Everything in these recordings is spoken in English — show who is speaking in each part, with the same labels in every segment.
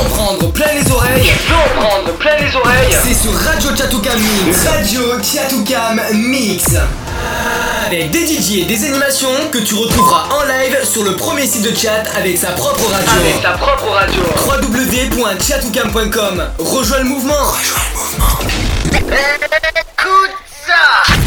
Speaker 1: en prendre plein les oreilles.
Speaker 2: Tu veux en prendre plein les oreilles
Speaker 1: C'est sur Radio Chatoucam Mix. Radio Chatoucam Mix. Avec des DJ et des animations que tu retrouveras en live sur le premier site de chat avec sa propre radio.
Speaker 2: Avec ta propre radio.
Speaker 1: www.chatoucam.com Rejoins le mouvement. Rejoins le mouvement.
Speaker 2: Écoute ça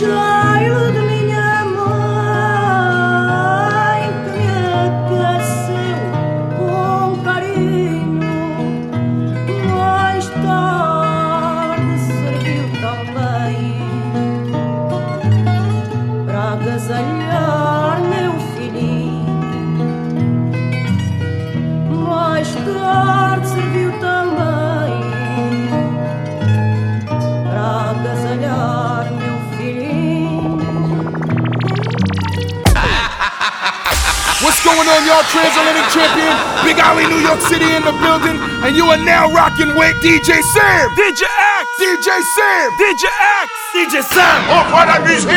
Speaker 3: child
Speaker 4: What's going on, y'all? Transatlantic champion, Big Alley, New York City in the building, and you are now rocking with DJ Sam. DJ X. DJ Sam. DJ X. DJ Sam. On voit la musique.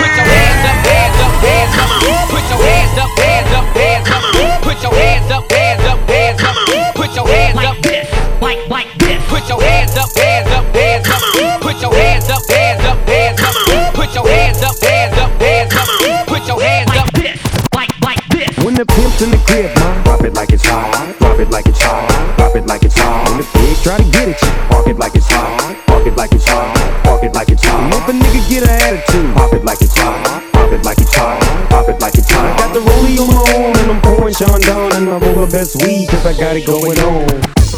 Speaker 5: Put your hands up, hands up, hands up. Put your hands up, hands up, hands up. Put your hands up, hands up, hands up. Put your hands up, this, like like this. Put your hands up, hands this.
Speaker 6: When the pimp's in the crib, ma, drop it like it's hot. Drop it like it's hot. Drop it like it's hot. When the pigs try to get at you, park it like it's hot. Park it like it's hot. Park it like it's hot. And if a nigga get an attitude, pop it like it's hot. Pop it like it's hot. Pop it like it's hot. I got the rollie on my own and I'm pouring Chandon and I roll the best weed 'cause I got it going on.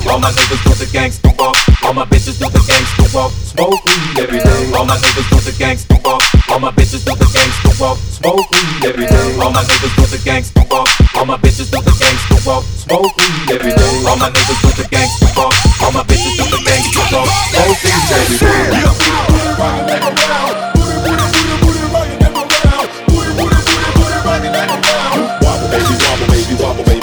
Speaker 7: All my niggas do the gangsta walk. All my bitches do the gangsta walk. Smoke weed every day. All my niggas do the gangsta walk. All my bitches do the gangsta walk. Smoke weed every day. All my niggas do the gangsta walk. All my bitches do the gangsta walk. Smoke weed every day. All my niggas do the gangsta walk. All my bitches do the gangsta walk. Smoke weed every day.
Speaker 4: Wobble, baby, wobble, baby, wobble, baby,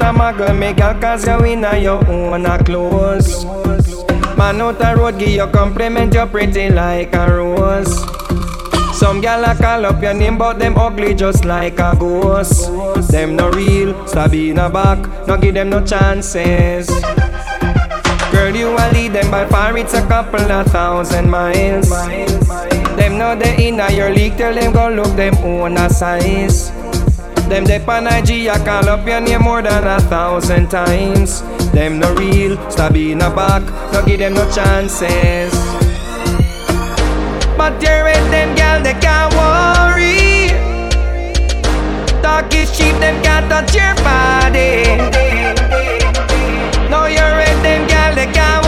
Speaker 8: out a muggle me girl cause you in a your own a clothes Man out the road give you compliment you pretty like a rose some gal a call up your name, but them ugly just like a ghost. Them no real, Sabina back, no give them no chances. Girl, you a lead them by far, it's a couple of thousand miles. Them know they in inna your league, tell them go look them own a size. Them dep on IG, I call up your name more than a thousand times. Them no real, Sabina back, no give them no chances. But you're with them gal, they can't worry. Talk is cheap, them can't touch your body. No, you're with them gal, they can't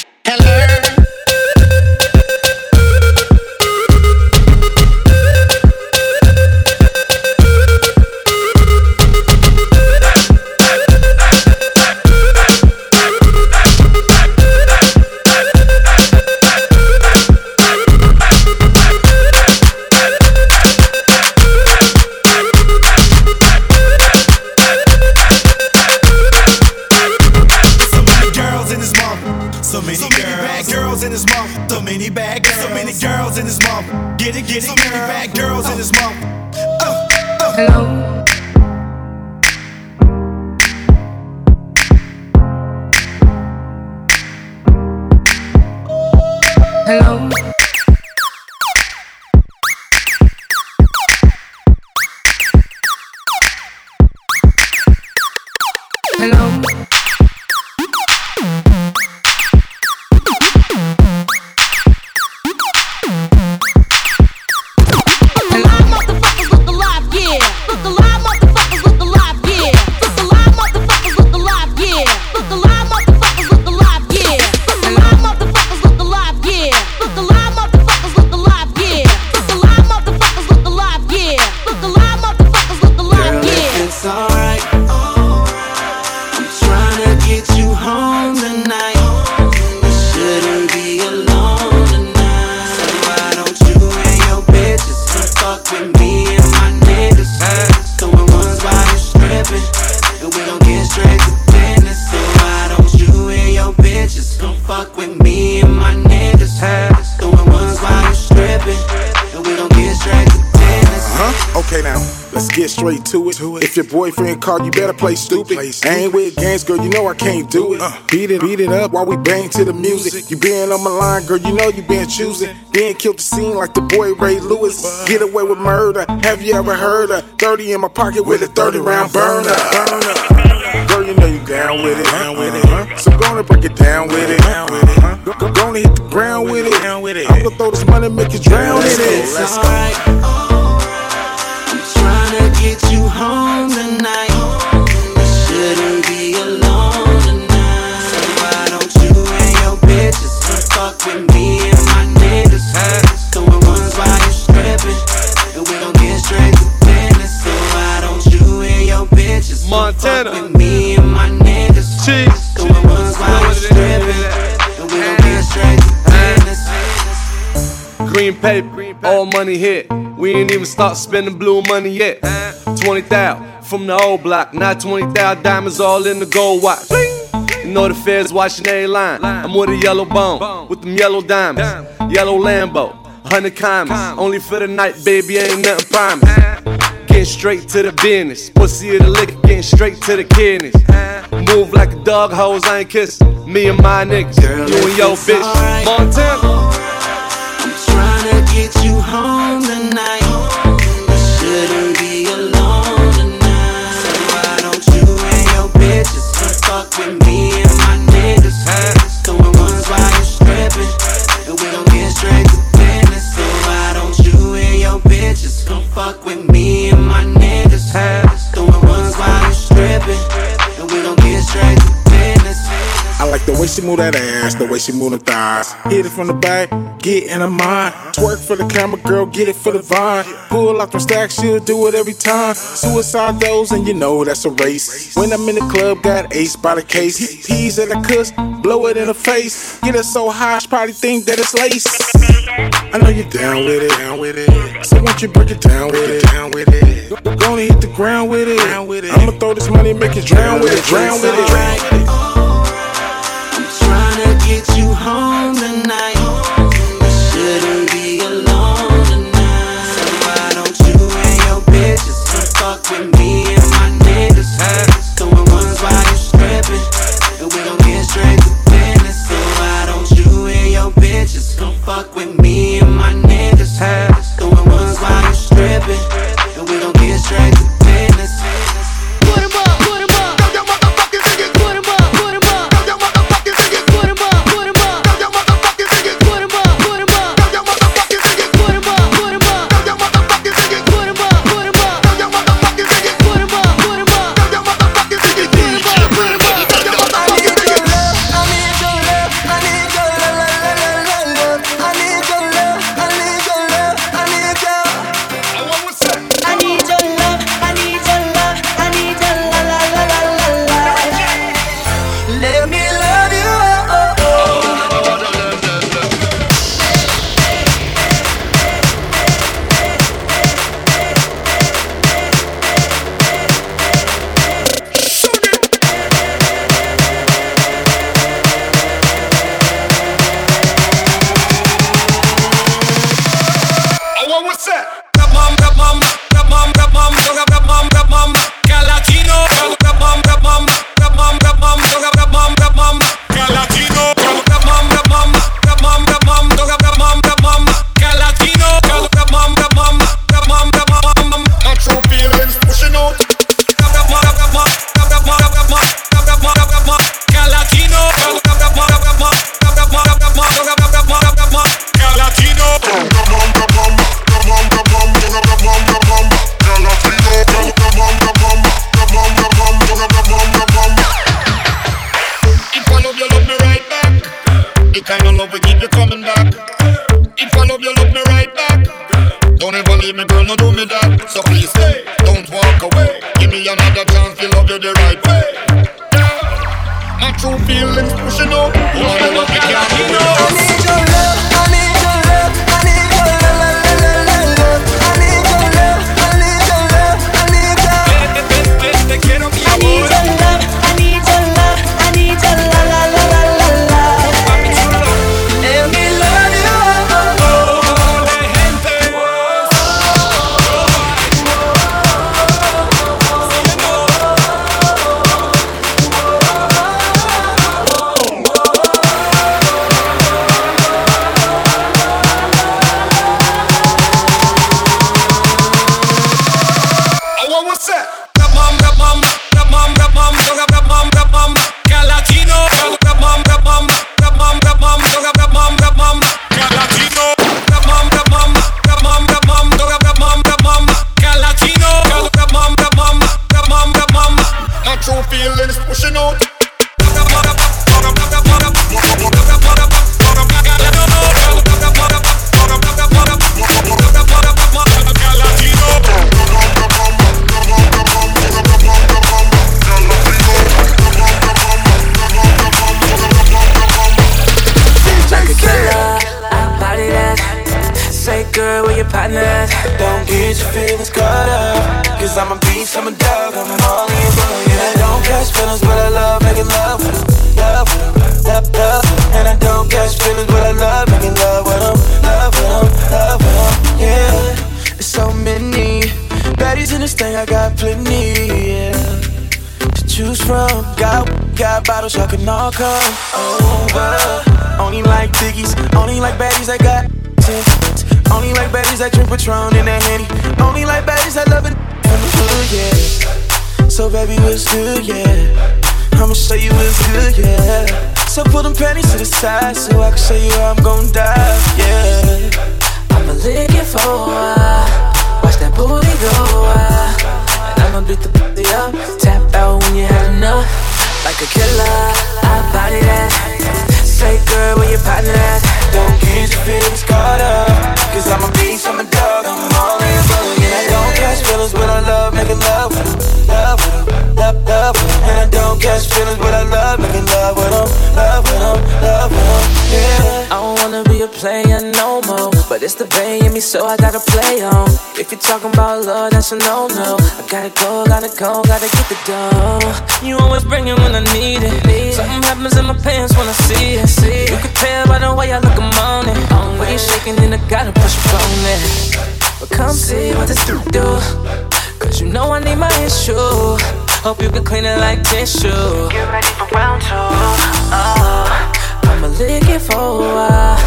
Speaker 9: to
Speaker 10: it. If your boyfriend called, you better play stupid. I ain't with games, girl, you know I can't do it. Uh. Beat it, beat it up while we bang to the music. You been on my line, girl, you know you been choosing. Then killed the scene like the boy Ray Lewis. Get away with murder. Have you ever heard of 30 in my pocket with a 30 round burner? burner. Girl, you know you down with it. Down with it. Uh-huh. So gonna break it down with it. Uh-huh. Go, go, gonna hit the ground with it. I'm gonna throw this money, make you drown in it.
Speaker 11: Let's go. I'm trying to get you home tonight. You shouldn't be alone tonight. So why don't you and your bitches fuck with me and my niggas? Ones while you stripping, and we gon' get straight to business. So why don't you and your bitches come fuck with me
Speaker 12: Green paper, all money hit. We ain't even start spending blue money yet. 20,000 from the old block, now 20,000 diamonds all in the gold watch. You know the feds watching every line. I'm with a yellow bone, with them yellow diamonds. Yellow Lambo, 100 commas. Only for the night, baby, ain't nothing promised. Getting straight to the business. Pussy of the liquor, getting straight to the kidneys. Move like a dog, hoes, I ain't kissing. Me and my niggas, you and your bitch. Montana.
Speaker 11: You home tonight. You shouldn't be alone tonight. So why don't you and your bitches fuck with me and my niggas? Going ones while you stripping, and we get straight to business. So why don't you and your bitches come fuck with me and my niggas? Going ones while you stripping, and we get straight to business.
Speaker 10: I like the way she move that ass, the way she move the thighs. Hit it from the back, get in her mind. Twerk for the camera, girl, get it for the vine. Pull out them stacks, she'll do it every time. Suicide those, and you know that's a race. When I'm in the club, got ace by the case. Peas at the cuss, blow it in her face. Get her so high, she probably think that it's lace. I know you're down with it, down with it. So won't you break it down with it, down with it. Gonna hit the ground with it. I'ma throw this money, make you drown with it, drown with it.
Speaker 11: I'm trying to get you home get your
Speaker 13: feelings
Speaker 14: caught up. Cause I'm a beast, I'm a dog, I'm all in bone. Yeah, I don't catch feelings, but I love making love with them. Love with them, love, love. And I don't catch feelings, but I love making love with them. Love with them, love with them. Yeah, there's so many baddies in this thing, I got plenty. Yeah to choose from. Got got bottles, y'all can all come over. Only like biggies, only like baddies that got. Only like baddies that drink Patron in that Henny. Only like baddies that love it yeah. So baby, what's good, yeah? I'ma show you what's good, yeah. So put them panties to the side so I can show you how I'm gon' die, yeah. I'ma lick it for a while, watch that booty go wild. And I'ma beat the pussy up, tap out when you had enough. Like a killer, I body that. Say, girl, where your partner at? Don't get your feelings caught up. Cause I'm a beast, I'm a dog, I'm all in bone. Don't catch feelings, but I love making love with them. Love with them, love, love with 'em. And I don't catch feelings, but I love making love with them. Love with them, love with them, yeah. I don't wanna be a player no more. But it's the bay in me, so I gotta play on. If you're talking about love, that's a no no. I gotta go, gotta go, gotta get the dough. You always bring it when I need it. Something happens in my pants when I see it. You can tell by the way I look, I'm on it. Way you shaking, then I gotta push on it. But come see what this do. Cause you know I need my issue. Hope you can clean it like tissue. Get ready for round two. Oh, I'ma lick it for a while.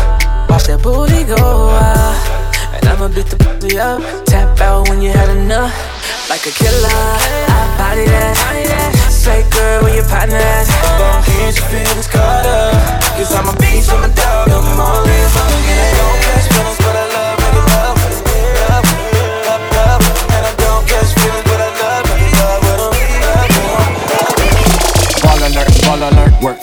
Speaker 14: Watch that booty go wild. And I'ma beat the pussy up. Tap out when you had enough. Like a killer, I body that. Say, girl, where your partner at? Gon' get your feelings caught up. Cause I'm a beast, I'm a dog, I'm all in for And I don't catch feelings, but I love
Speaker 5: work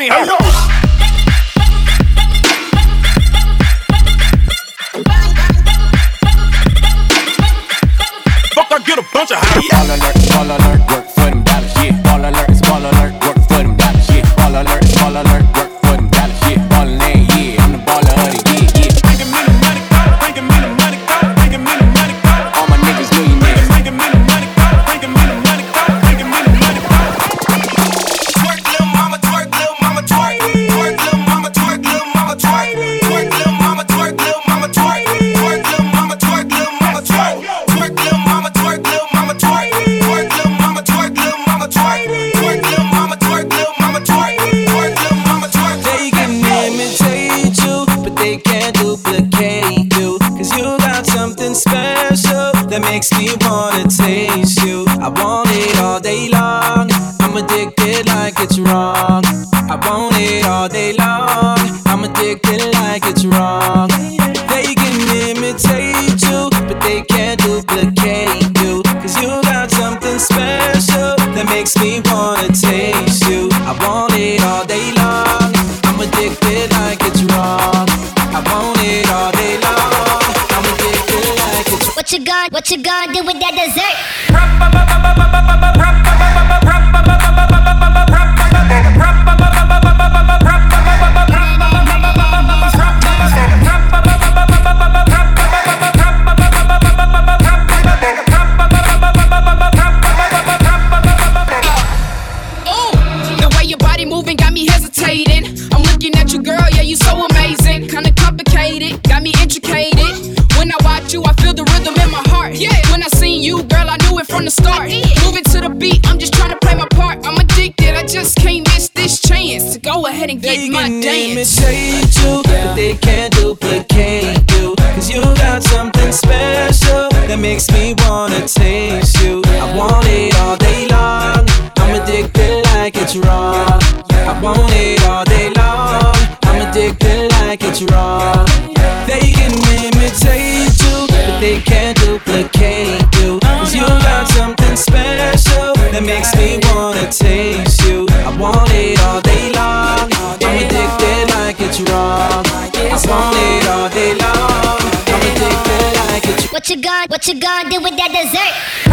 Speaker 15: me.
Speaker 16: Hey, yo. Fuck, I get a bunch of high. natural.
Speaker 17: They can imitate you, but they can't duplicate you. Cause you got something special that makes me wanna taste you. I want it all day long. I'm addicted like it's wrong. I want it all day long. I'm addicted like it's
Speaker 18: What you gonna, what you gonna do with that dessert?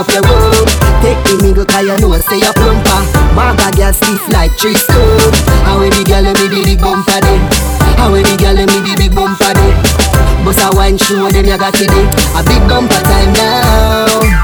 Speaker 19: up your road Take the middle cause you know say you're plumper. Maga girl stiff like three stone. How we the girl me the big bumper Then? How we the girl me the big bumper Then? Bust a wine show Then you got it A big bumper time now.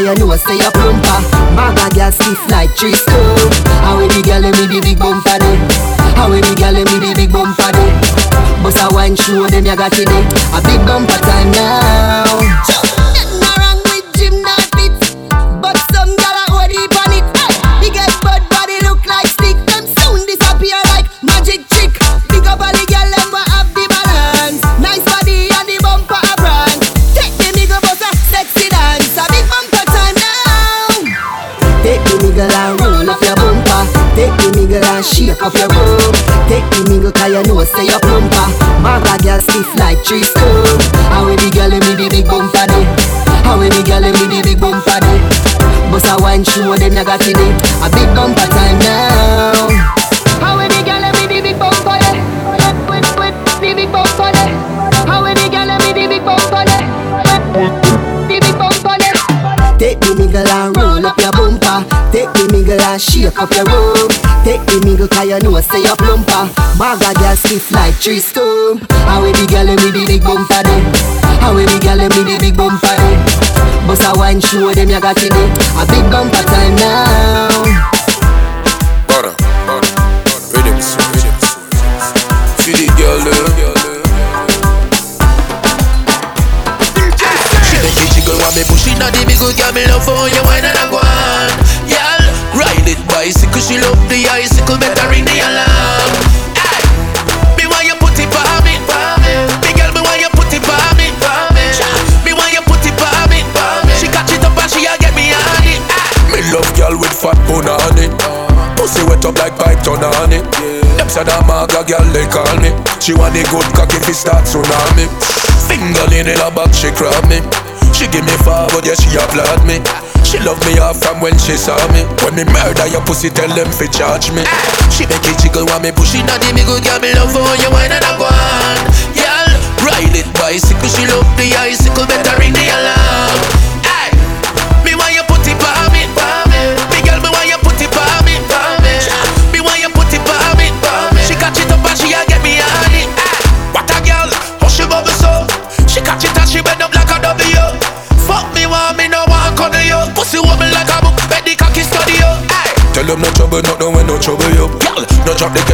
Speaker 19: Cause you know say you plumper? Maga girl stiff like tree stone. How we the girl me the big bumper day How we the girl me the big bumper day Bust a wine show them you got it day tree stump. How we the girl me the big bumper day? How we the girl me the big bumper day? Bust a wine show them you got it
Speaker 20: She want
Speaker 21: the good cock if it start tsunami. Finger in her back she grab me. She give me forward yeah she applaud me. She love me off from when she saw me. When me murder your pussy tell them fi charge me.
Speaker 20: She make it jiggle when me push it on big good girl me love for you wine and I go on Girl, ride it bicycle she love the icicle better ring the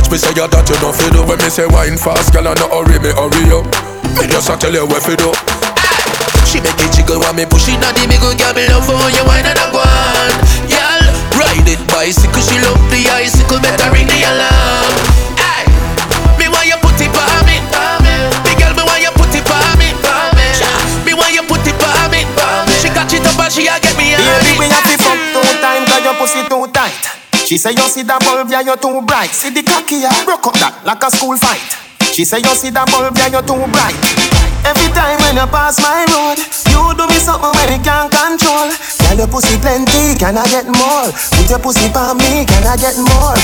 Speaker 20: the
Speaker 21: catch me say you that you no fi do. When me say wine fast, girl, I no hurry me hurry you. Me just a tell you what fi do.
Speaker 20: She make it jiggle when me push it on the good girl me love for you wine and I go on Girl, ride it bicycle she love the icicle better ring the alarm Hey, me want you put it for me, me girl me want you put it for me, me want you put it for me, She catch it up and she a get me on
Speaker 22: Baby, we have to fuck two time cause your pussy too. She say you see that bulb, yeah, you're too bright. See the cocky, yeah, broke up that like a school fight. She say you see that bulb, yeah, you're too bright. Every time when you pass my road, you do me something you can't control. Girl, your pussy plenty, can I get more? Put your pussy for me, can I get more?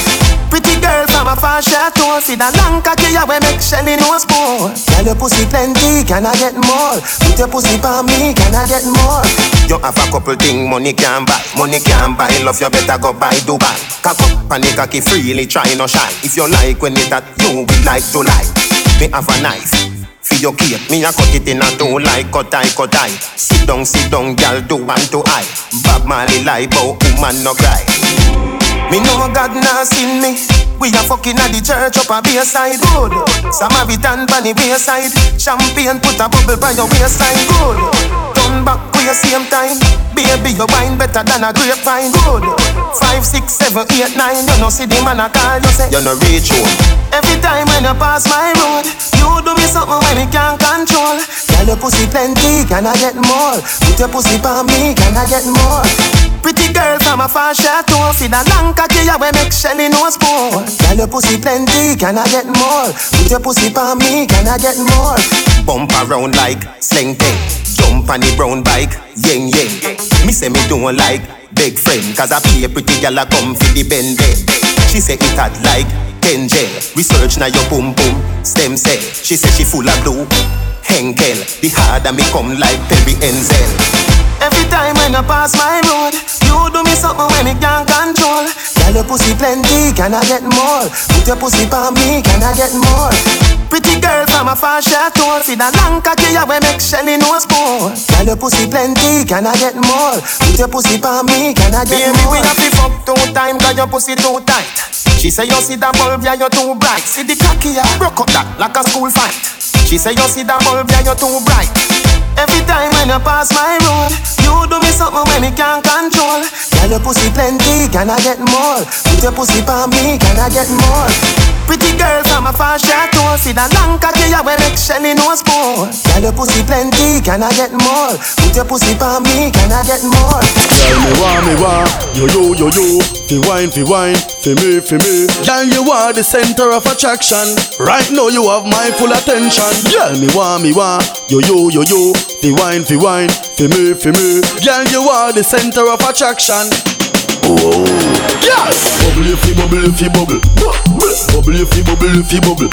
Speaker 22: Pretty girl from a far chateau, see that long cocky, yeah, we make Shelly no spoon. Girl, your pussy plenty, can I get more? Put your pussy for me, can I get more? You have a couple thing money can buy, money can buy. Love you better go buy Dubai. Cock up and cocky freely, try no shy. If you like when it that you would like to like. Me have a knife. For your cake, me a cut it in a two like cut eye, cut eye. Sit down, sit down, girl, do one to eye. Bob Marley lie, but woman no cry. Me know God not seen me. We a fucking at the church up a bayside good. Samaritan pan the wayside. Champagne put a bubble by your waistline good. Turn back to your same time. Baby, your wine better than a grapevine good. Five, six, seven, eight, nine. You know see the man a call you say you no reach home. Every time when you pass my road, you do me something when you can't control. Girl, your pussy plenty, can I get more? Put your pussy for me, can I get more? Pretty girl from a far chateau, see that long cocky, we make Shelly no spoon. Girl, your pussy plenty, can I get more? Put your pussy for me, can I get more? Bump around like sling thing, jump on the brown bike, ying ying. Me say me don't like big friend, cause I be a pretty girl a come for the bend bend. She say it hot like Kenjel. Research now your boom boom stem cell. She say she full of blue. Henkel, the harder me come like Perry Enzel. Every time when you pass my road, you do me something when you can't control. Girl, your pussy plenty, can I get more? Put your pussy for me, can I get more? Pretty girl from a far chateau, see that long cocky, we make Shelly no spoon. Girl, your pussy plenty, can I get more? Put your pussy for me, can I get Baby,
Speaker 20: more?
Speaker 22: we have to fuck two time cause your pussy too tight. She say you see that bulb, yeah, you're too bright. See the cocky, yeah, broke up that like a school fight. She say you see that bulb, yeah, you're too bright. Every time when you pass my road, you do me something when you can't control. Girl, your pussy plenty, can I get more? Put your pussy for me, can I get more? Pretty girl from a far toe See the long cocky ya when make Shelly nose more Girl your pussy plenty, can I get more? Put your pussy on me, can I get more?
Speaker 23: Girl, me want, me want, yo yo yo yo, fi wine, fi wine, fi me, fi me. Girl, you are the center of attraction. Right now you have my full attention. Girl, me want, me want, yo yo yo yo, fi wine, fi wine, fi me, fi me. Girl, you are the center of attraction. Oh, yes. Bubble if you bubble if you bubble. Bubble if you bubble if you bubble.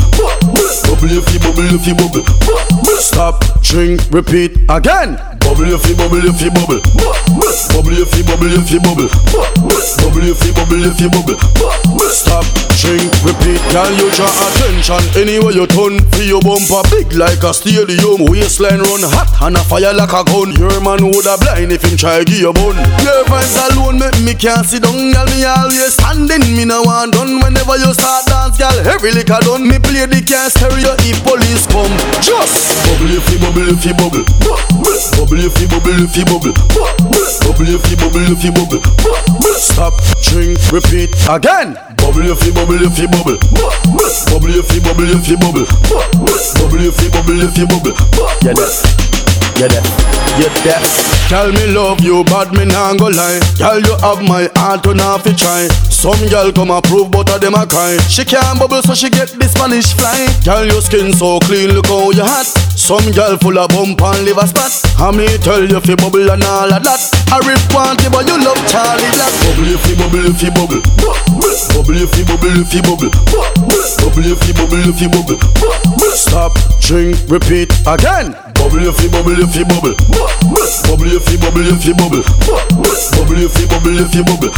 Speaker 23: Bubble if you bubble if you bubble. Stop, drink, repeat again. Bubble if you bubble if you bubble. Bubble if you bubble if you bubble. Bubble if you bubble if you bubble. Stop, drink, repeat. Girl, you draw attention anywhere you turn. Feel your bumper big like a stadium. Waistline run hot and a fire like a gun. Your man woulda blind if him try give you bun. Your vibes alone make me can't sit down, girl. Me always standing, me no want done. Whenever you start dance, girl, every lick I done. Me play the can stereo if police come. Just bubble if you bubble if you bubble. Bubble if you bubble if you bubble. Bubble if you bubble if you bubble. Stop, drink, repeat again. Bubble if you bubble if you bubble. Bubble if you bubble if you bubble. Bubble if you bubble if you bubble. Yeah, that. Yeah, that. Yeah, that. Tell me love you, but me nah go lie. Girl, you have my heart, to not fi try. Some girl come approve, but of them a cry. She can't bubble, so she get the Spanish fly. Girl, your skin so clean, look how you hot. Some girl full of bump and liver spot. I me tell you fi bubble and all of that. I rip want but you love Charly Black. Bubble if you bubble if you bubble. Bubble if you bubble if you bubble. Bubble if you bubble if you bubble. Stop, drink, repeat again. Bubble you bubble if you bubble. Bubble if you bubble if you bubble. Bubble if you bubble if you bubble.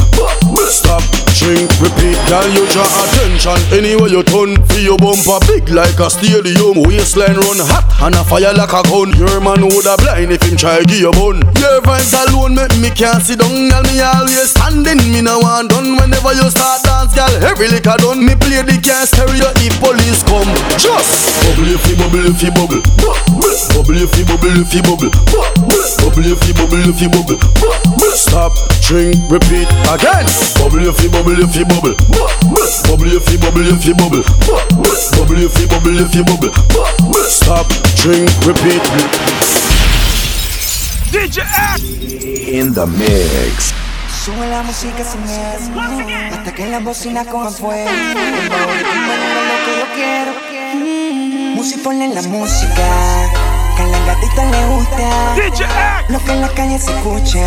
Speaker 23: Stop, drink, repeat. Girl, you draw attention anywhere you turn. Feel your bumper big like a stadium. Waistline run hot and a fire like a gun. Your man woulda blind if him try give you bun. Your vibes alone make me can't sit down. Girl, me always standing. Me no want done. Whenever you start dance, girl, every lick I done. Me play the can stereo if police come. Just bubble you bubble if you bubble. Bubble if you bubble if you bubble. Bubble if you bubble if you bubble. Stop, drink, repeat again. Bubble if you bubble if you bubble. Bubble if you bubble if you bubble. Bubble if you bubble if you bubble. Stop, drink, repeat.
Speaker 24: DJ X
Speaker 25: In the mix.
Speaker 26: Sube la música sin miedo Hasta que las bocinas cojan fuego El lo que yo quiero Música ponle la música Que a la gatita le gusta. Lo que en la calle se escucha.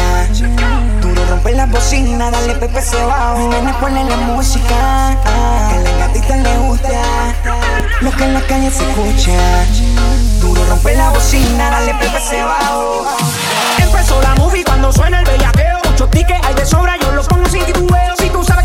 Speaker 26: Duro rompe la bocina, dale pepe se bajo Nene ponle la música. Que a la gatita le gusta. Lo que en la calle se escucha. Duro rompe la bocina, dale pepe se bajo
Speaker 27: Empezó la movie cuando suena el bellaqueo. Muchos tickets hay de sobra, yo los pongo sin titubeo. Si tú sabes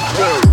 Speaker 22: Whoa.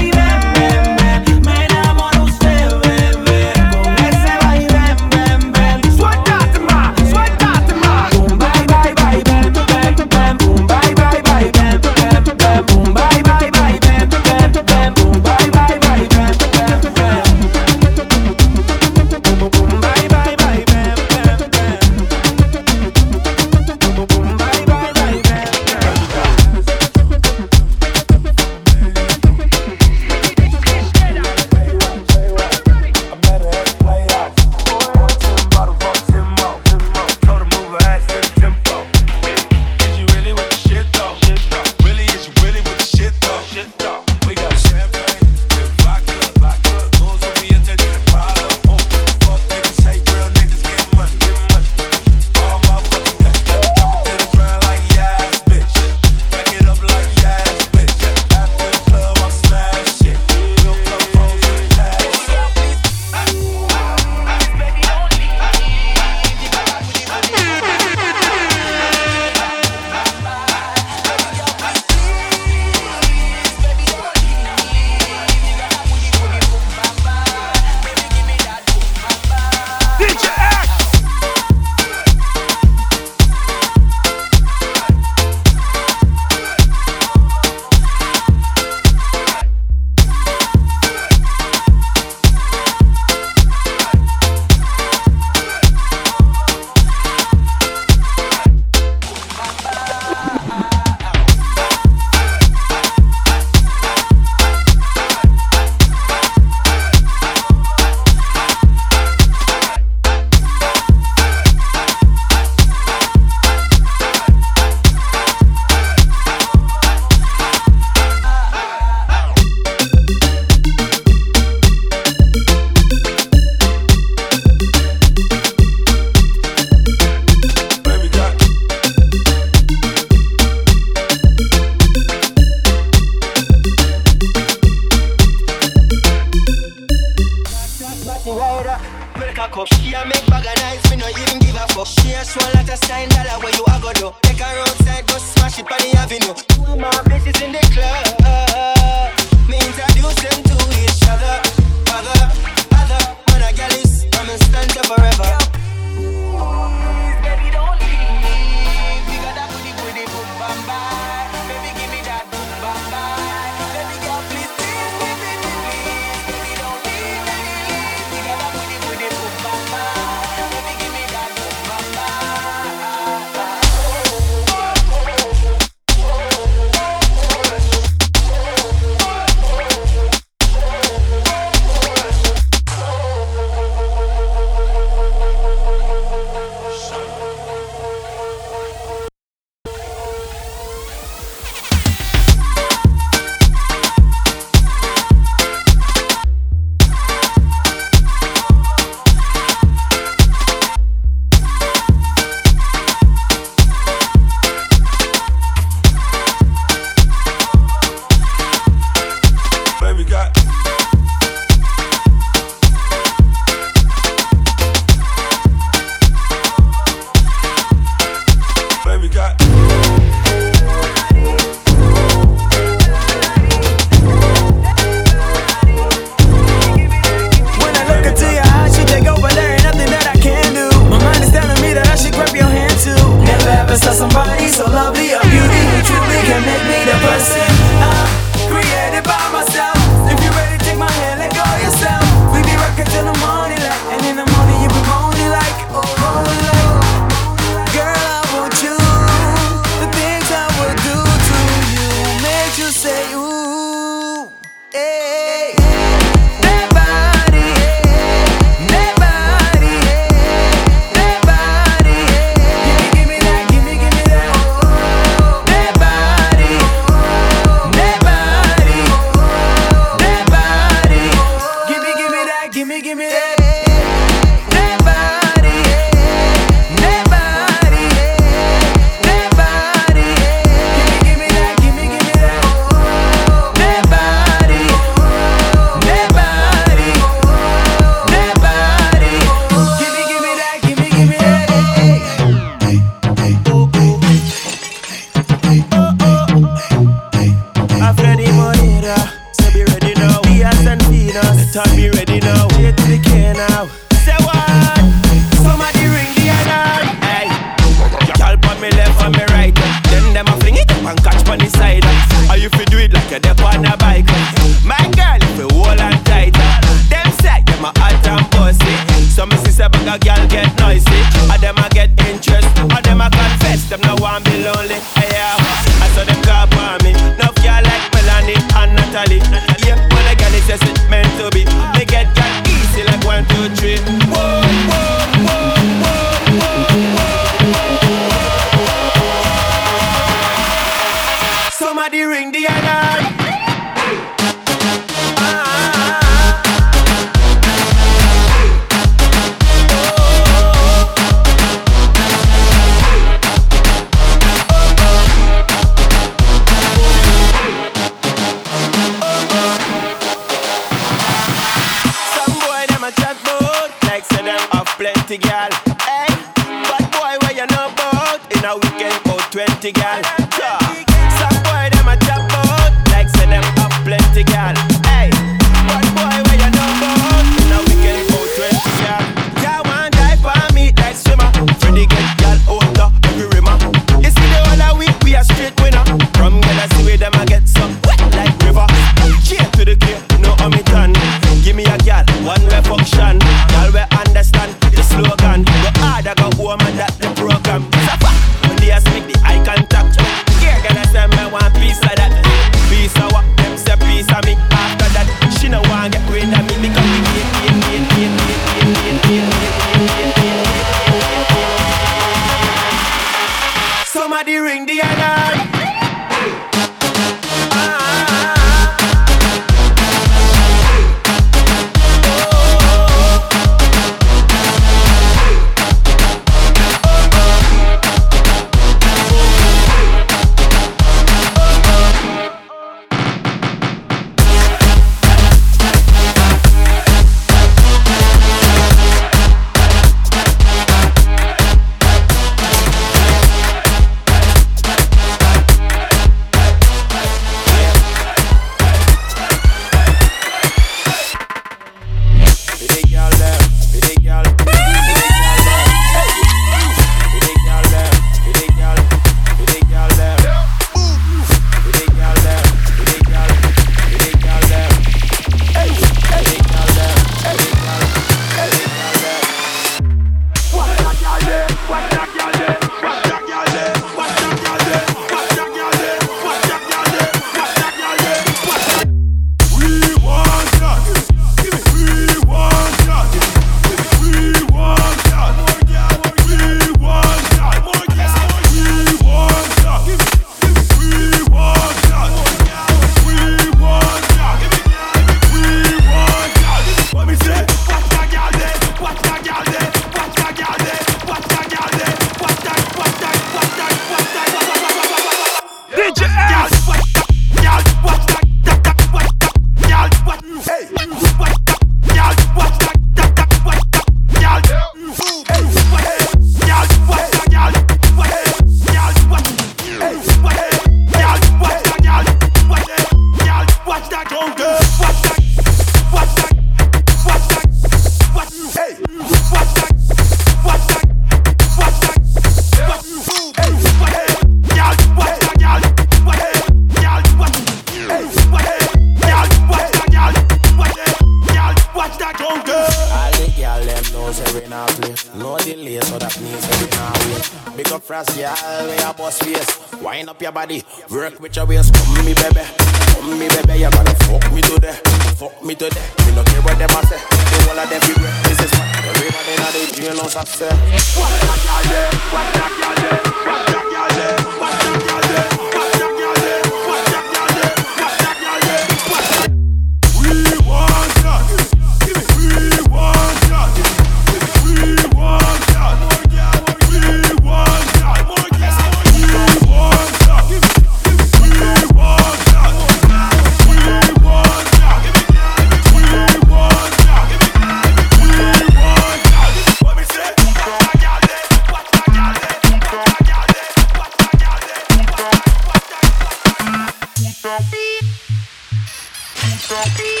Speaker 22: Hey!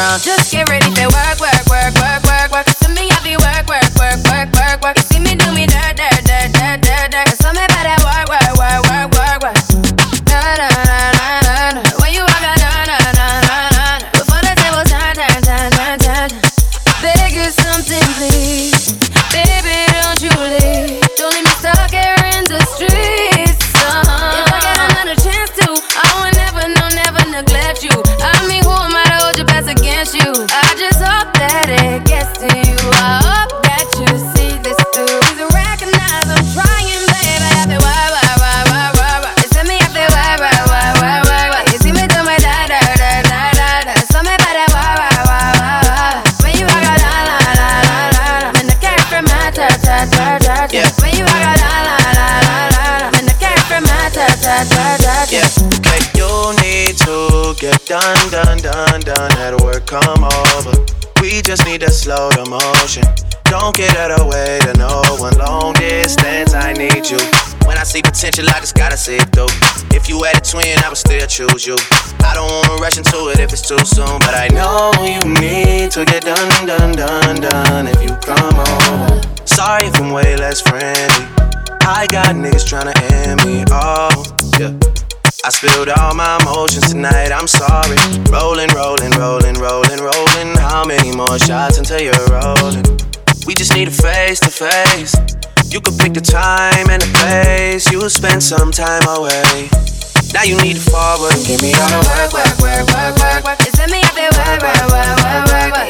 Speaker 28: ground. Just get ready to work, work, work, work, work, work. To me, I be work, work, work, work, work, work. You see me do me
Speaker 29: choose you. I don't wanna rush into it if it's too soon, but I know you need to get done, done, done, done if you come on, Sorry if I'm way less friendly. I got niggas tryna end me off. Yeah. I spilled all my emotions tonight, I'm sorry. Rolling, rolling, rolling, rolling, rolling. How many more shots until you're rolling? We just need a face to face. You could pick the time and the place. You'll spend some time away. Now you need to forward. Give me all the work, work, work, work, work, work.
Speaker 28: It's me out there, work, work, work, work, work.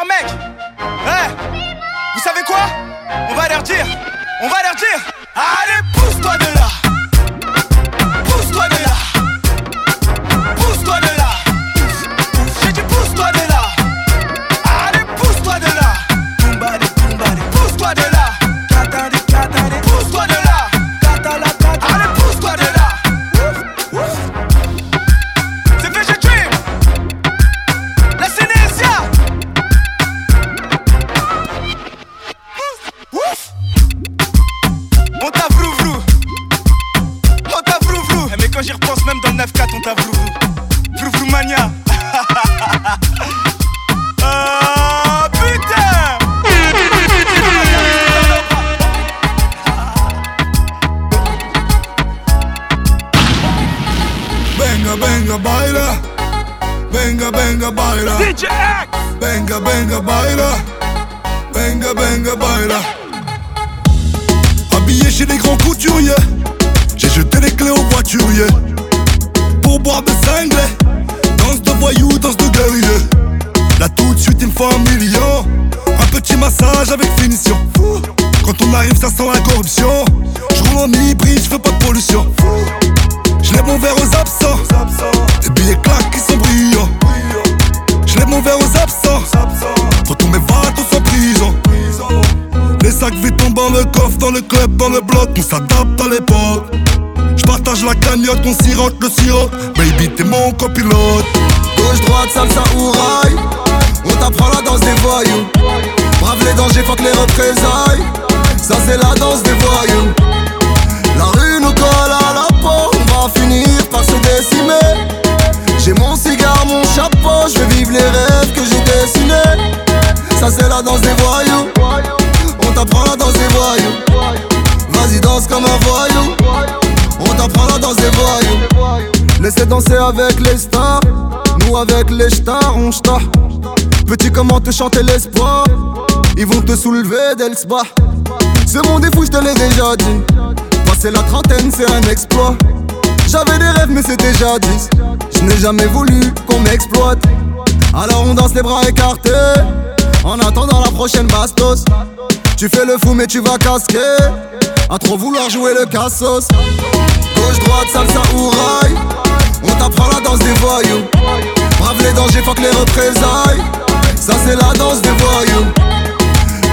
Speaker 30: Mecs. Eh, vous savez quoi? On va leur dire, on va leur dire. Allez, pousse-toi
Speaker 31: de là.
Speaker 32: Laissez danser avec les stars. Nous avec les stars on star Petit comment te chanter l'espoir. Ils vont te soulever dès le spa Ce monde est fou je te l'ai déjà dit. Passer la trentaine c'est un exploit. J'avais des rêves mais c'était jadis. Je n'ai jamais voulu qu'on m'exploite. Alors on danse les bras écartés. En attendant la prochaine bastos Tu fais le fou mais tu vas casquer. À trop vouloir jouer le cassos. Gauche, droite, salsa ou rail. On t'apprend la danse des voyous. Brave les dangers, fuck les représailles. Ça c'est la danse des voyous.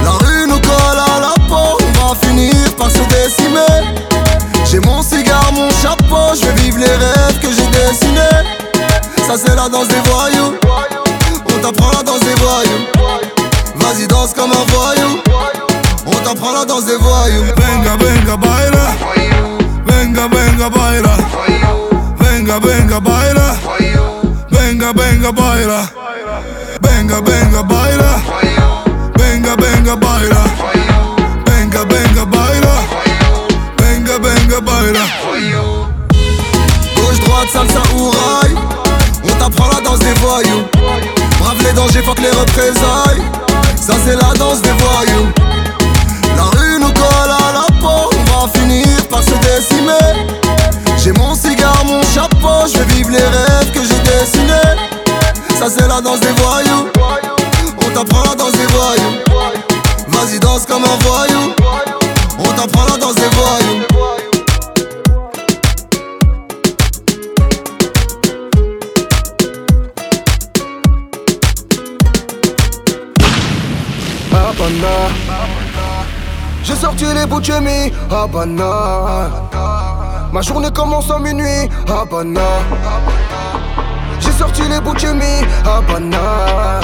Speaker 32: La rue nous colle à la peau. On va finir par se décimer. J'ai mon cigare, mon chapeau. Je vais vivre les rêves que j'ai dessinés. Ça c'est la danse des voyous. On t'apprend la danse des voyous. Vas-y danse comme un voyou On t'apprend la danse des voyous
Speaker 31: Venga, venga, baila. Venga, venga, baila. Venga, venga, baila. Venga, venga, baila. Venga, venga, baila. Venga, venga, baila. Venga, venga, baila. Venga, venga, baila.
Speaker 32: Gauche, droite, salsa ou rail On t'apprend la danse des voyous Brave les dangers, fuck les représailles Ça c'est la danse des voyous La rue nous colle à la peau On va finir par se décimer. J'ai mon cigare, mon chapeau Je vais vivre les rêves que j'ai dessinés. Ça c'est la danse des voyous. On t'apprend la danse des voyous. Vas-y danse comme un voyou. On t'apprend la danse des voyous J'ai sorti les bouts de mis Habana Ma journée commence à minuit Habana J'ai sorti les bouts de mis Habana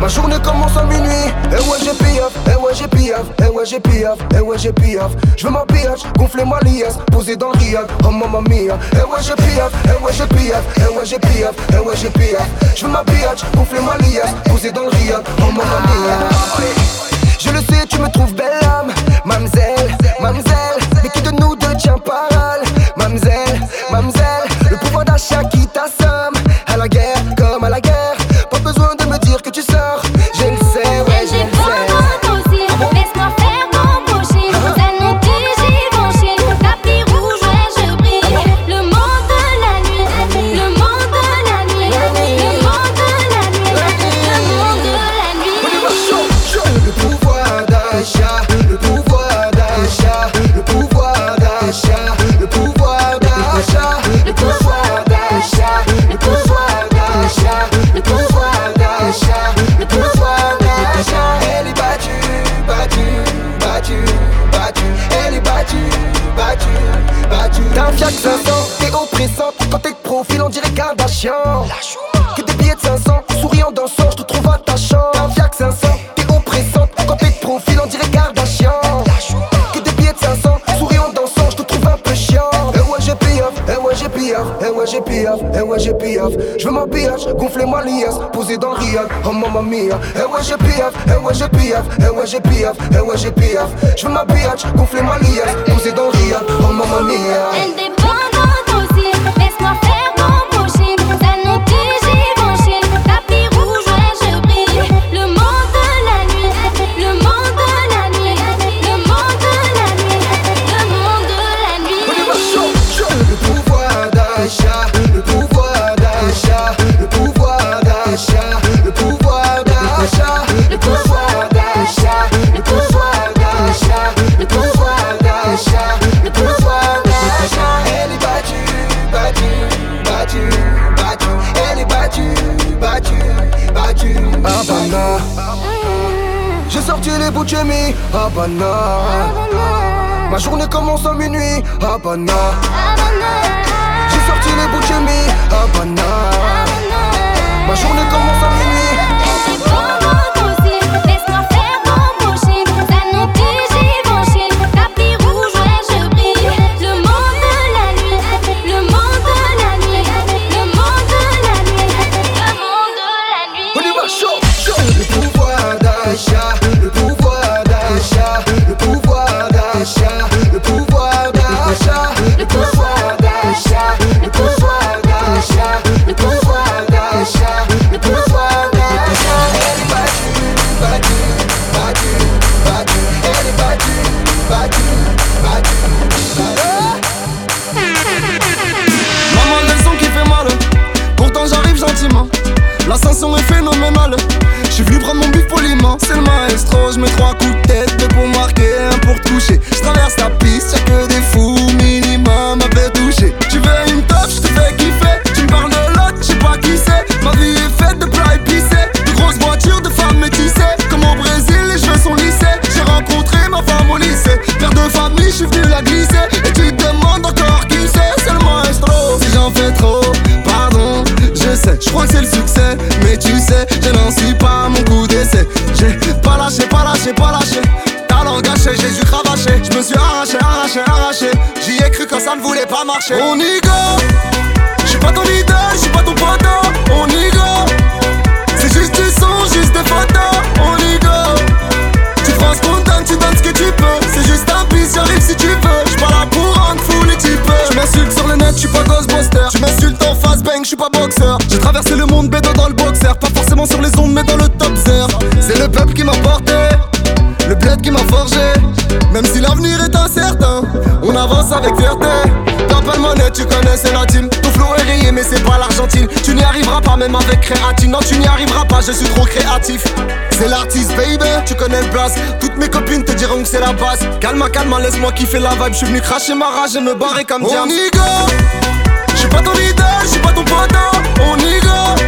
Speaker 32: Ma journée commence à minuit. Eh ouais j'ai piaf, eh ouais j'ai piaf, eh ouais j'ai piaf, eh ouais j'ai piaf. Je veux ma pillage, gonfler ma liasse, poser dans le riad, oh mamma mia. Eh ouais j'ai piaf, eh ouais j'ai piaf, eh ouais j'ai piaf, eh ouais j'ai piaf. Je veux ma pillage, gonfler ma liasse, poser dans le riad, oh mamma mia Je le sais tu me trouves belle âme, mamzelle, mamzelle Mais qui de nous deux tient parole, mamzelle,
Speaker 33: mamma mia. Eh ouais, j'ai piaf, eh ouais, j'ai piaf, eh ouais, j'ai piaf, eh ouais, j'ai piaf. J'veux ma biatch, gonfler ma liesse, posé dans le riad, oh mamma mia. J'ai sorti les bouts de chemise, Habana. Ma journée commence à minuit, Habana. J'ai sorti les chemise, Habana. Ma journée commence à minuit.
Speaker 34: je
Speaker 32: me crois On y go. J'suis pas ton leader, j'suis pas ton poteau. On y go. C'est juste du son, juste des photos. On y go. Tu prends ce qu'on donne, tu donnes ce que tu peux. C'est juste un bis, j'arrive si tu veux. J'suis pas là pour rendre fou les types. J'm'insulte sur le net, j'suis pas Ghostbuster. Tu m'insultes en face bang, j'suis pas boxeur. J'ai traversé le monde bédo dans le boxer. Pas forcément sur les ondes, mais dans le top zero. C'est le peuple qui m'a porté. Le bled qui m'a forgé. Même si l'avenir est incertain, on avance avec fierté. T'as pas le monnaie, tu connais, c'est la team. Ton flow est rayé, mais c'est pas l'Argentine. Tu n'y arriveras pas, même avec créatine. Non, tu n'y arriveras pas, je suis trop créatif. C'est l'artiste, baby, tu connais le place. Toutes mes copines te diront que c'est la base. Calma, calma, laisse-moi kiffer la vibe. Je suis venu cracher ma rage et me barrer comme
Speaker 33: On
Speaker 32: diable.
Speaker 33: y go.
Speaker 32: J'suis pas ton leader, j'suis pas ton poteau. On y go.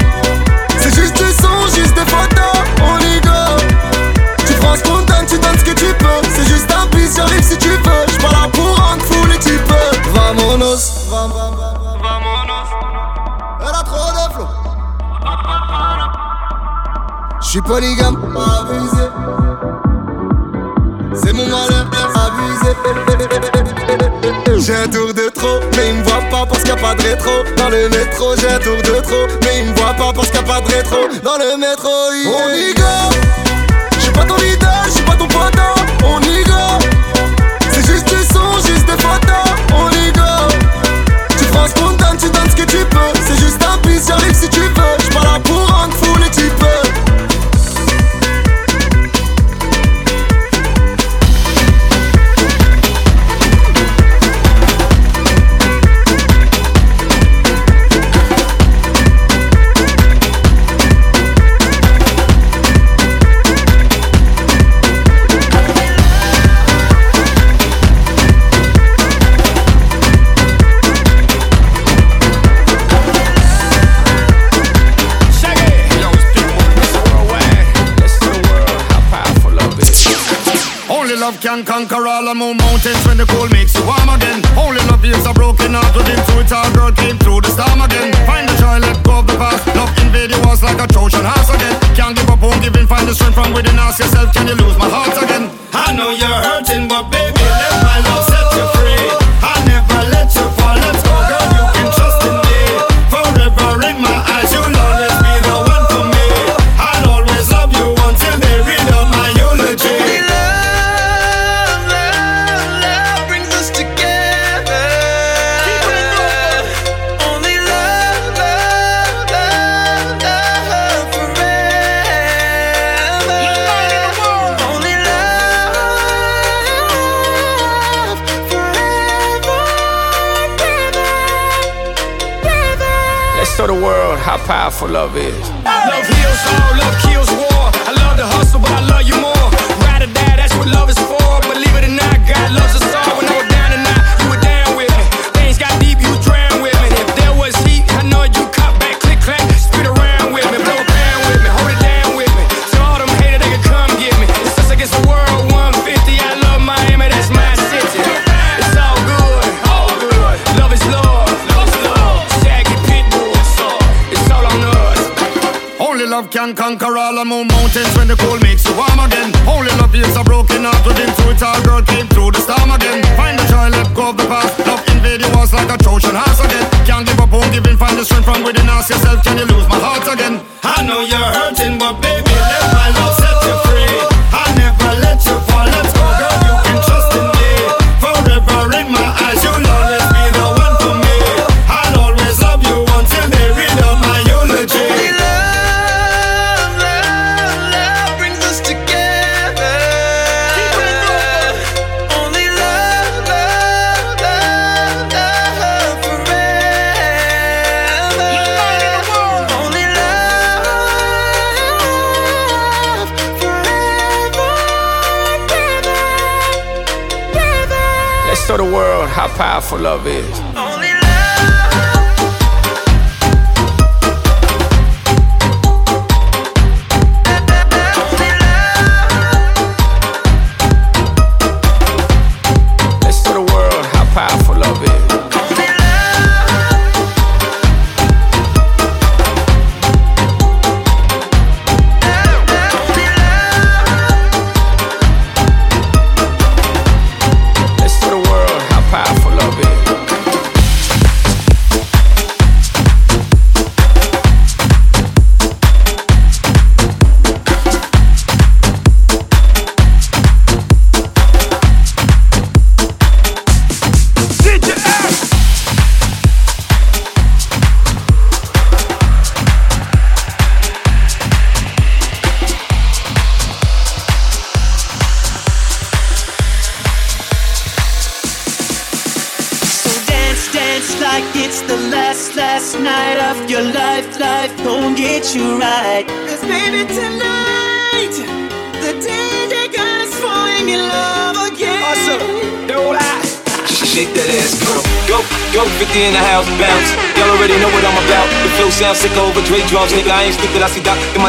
Speaker 32: C'est juste du son, juste des photos. On y go. Tu prends ce qu'on donne, tu donnes ce que tu peux. C'est juste un bis, j'arrive si tu veux. J'suis pas types. Vamonos. Vamonos. Elle a trop de flow. J'suis polygame, abusé. C'est mon malheur, abusé. J'ai un tour de trop, mais il me voit pas parce qu'il y a pas de rétro. Dans le métro, j'ai un tour de trop, mais il me voit pas parce qu'il y a pas de rétro. Dans le métro, yeah. on y go. tu peux, c'est juste un piste, j'arrive
Speaker 35: can conquer all the moon mountains when the cold makes you warm again. Only love is a broken heart within through it. Girl came through the storm again. Find the joy, let go of the past. Love invade your walls like a Trojan horse again. Can't give up, won't give in. Find the strength from within. Ask yourself, can you lose my heart again? I know you're hurting, but baby, let my love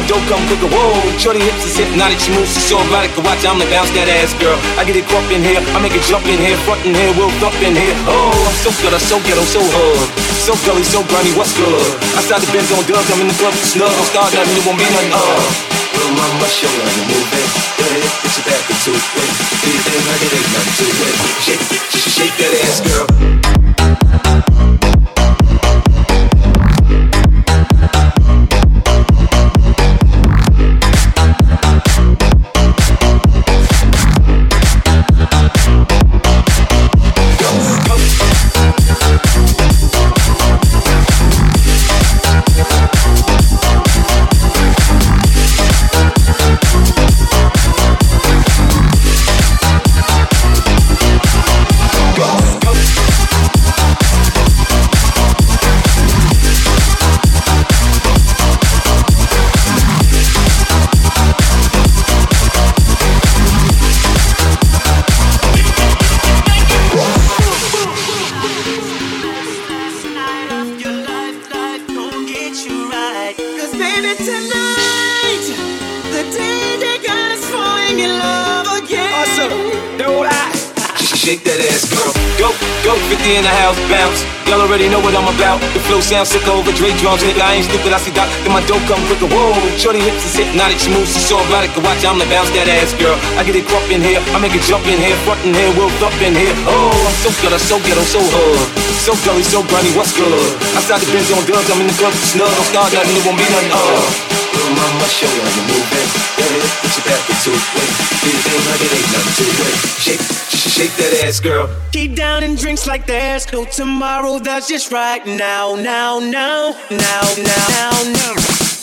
Speaker 35: my
Speaker 16: dope come quicker. Whoa, shorty hips is hypnotic, she moves, so erotic. Watch, I'm the bounce that ass, girl. I get it crump in here, I make it jump in here, front in here, we'll thump in here. Oh, I'm so good, I'm so ghetto, so hard. So gully, so grimy, what's good? Outside the Benz on dubs, I'm in the club, snug. Don't start nothing, it won't be nothing. Uh. Little mama, show her how you move it. Put your back into it. Do your thing like it ain't nothing to it. Shake, shake, shake that ass, girl. Already know what I'm about. The flow sounds sick over Dre drums, nigga. I ain't stupid, I see Doc. Then my dope come quicker. Whoa, shorty hips is hypnotic, she moves, she's so erotic. Watch, I'm the bounce that ass, girl. I get it crump in here, I make it jump in here, front in here, we'll thump in here. Oh, I'm so good, I'm so ghetto, so hard. So gully, so grimy, what's good? Outside the Benz on dubs, I'm in the club, snug. Start nothing, it won't be nothing. Uh. Little mama, show her how you move it. Go ahead, put your back into it. Do your thing like it ain't nothing to it. Shake, sh- shake that ass, girl.
Speaker 11: Keep down and drinks like there's no tomorrow. That's just right now, now, now, now, now, now, now.